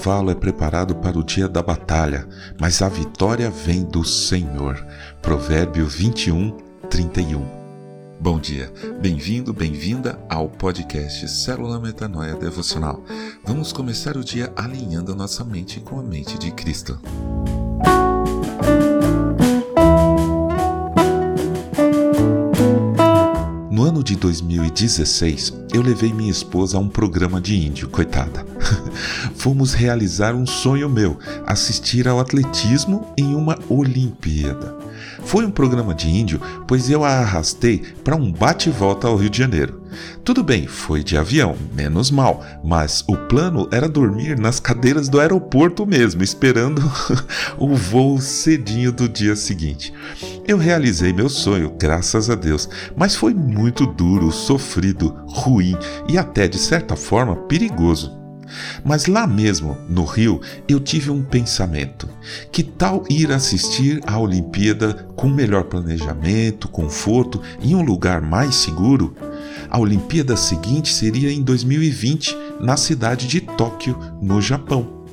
cavalo é preparado para o dia da batalha, mas a vitória vem do Senhor. Provérbio 21, 31. Bom dia, bem-vindo, bem-vinda ao podcast Célula Metanoia Devocional. Vamos começar o dia alinhando a nossa mente com a mente de Cristo. No ano de 2016, eu levei minha esposa a um programa de índio, coitada. Fomos realizar um sonho meu, assistir ao atletismo em uma Olimpíada. Foi um programa de índio, pois eu a arrastei para um bate-volta ao Rio de Janeiro. Tudo bem, foi de avião, menos mal, mas o plano era dormir nas cadeiras do aeroporto mesmo, esperando o voo cedinho do dia seguinte. Eu realizei meu sonho, graças a Deus, mas foi muito duro, sofrido, ruim e até de certa forma perigoso. Mas lá mesmo, no Rio, eu tive um pensamento: que tal ir assistir à Olimpíada com melhor planejamento, conforto, em um lugar mais seguro? A Olimpíada seguinte seria em 2020, na cidade de Tóquio, no Japão.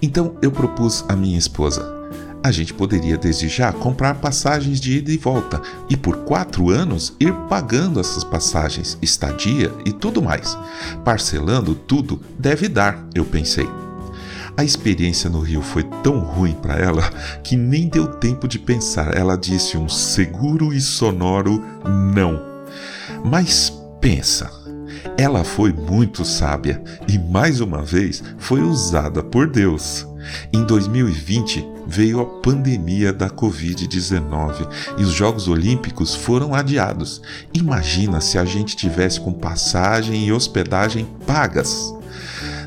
Então eu propus à minha esposa: a gente poderia desde já comprar passagens de ida e volta e por quatro anos ir pagando essas passagens, estadia e tudo mais. Parcelando tudo deve dar, eu pensei. A experiência no Rio foi tão ruim para ela que nem deu tempo de pensar. Ela disse um seguro e sonoro não. Mas pensa, ela foi muito sábia e mais uma vez foi usada por Deus. Em 2020 veio a pandemia da Covid-19 e os Jogos Olímpicos foram adiados. Imagina se a gente tivesse com passagem e hospedagem pagas.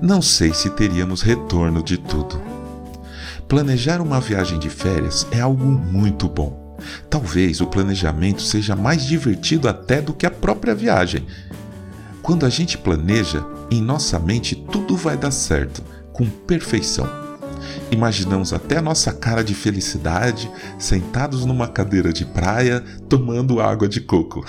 Não sei se teríamos retorno de tudo. Planejar uma viagem de férias é algo muito bom. Talvez o planejamento seja mais divertido até do que a própria viagem. Quando a gente planeja, em nossa mente tudo vai dar certo, com perfeição. Imaginamos até a nossa cara de felicidade, sentados numa cadeira de praia, tomando água de coco.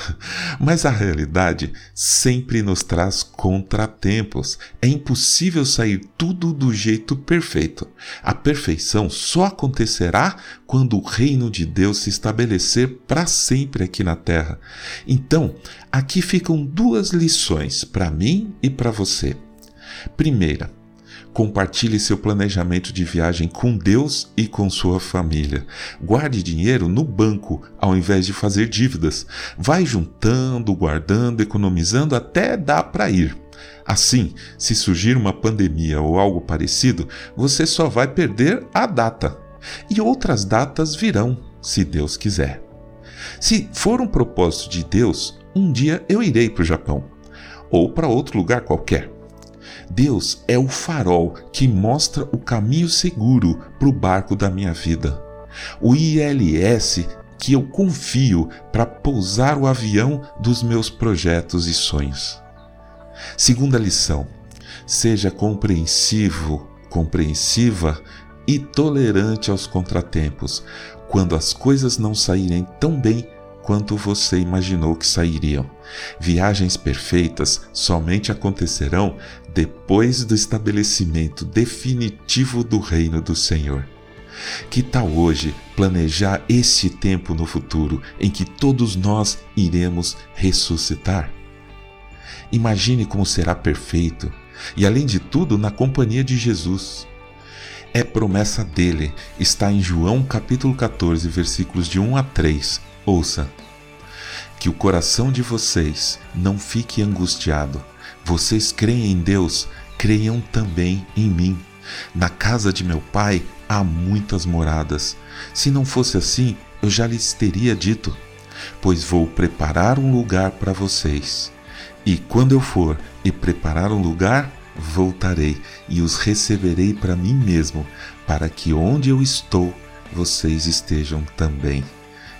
Mas a realidade sempre nos traz contratempos. É impossível sair tudo do jeito perfeito. A perfeição só acontecerá quando o reino de Deus se estabelecer para sempre aqui na terra. Então, aqui ficam duas lições para mim e para você. Primeira, Compartilhe seu planejamento de viagem com Deus e com sua família. Guarde dinheiro no banco ao invés de fazer dívidas. Vai juntando, guardando, economizando até dar para ir. Assim, se surgir uma pandemia ou algo parecido, você só vai perder a data. E outras datas virão, se Deus quiser. Se for um propósito de Deus, um dia eu irei para o Japão ou para outro lugar qualquer. Deus é o farol que mostra o caminho seguro para o barco da minha vida. O ILS que eu confio para pousar o avião dos meus projetos e sonhos. Segunda lição: seja compreensivo, compreensiva e tolerante aos contratempos quando as coisas não saírem tão bem quanto você imaginou que sairiam. Viagens perfeitas somente acontecerão depois do estabelecimento definitivo do reino do Senhor. Que tal hoje planejar esse tempo no futuro em que todos nós iremos ressuscitar? Imagine como será perfeito e, além de tudo, na companhia de Jesus. É promessa dele, está em João capítulo 14, versículos de 1 a 3 Ouça, que o coração de vocês não fique angustiado. Vocês creem em Deus, creiam também em mim. Na casa de meu pai há muitas moradas. Se não fosse assim, eu já lhes teria dito, pois vou preparar um lugar para vocês. E quando eu for e preparar um lugar, voltarei e os receberei para mim mesmo, para que onde eu estou, vocês estejam também.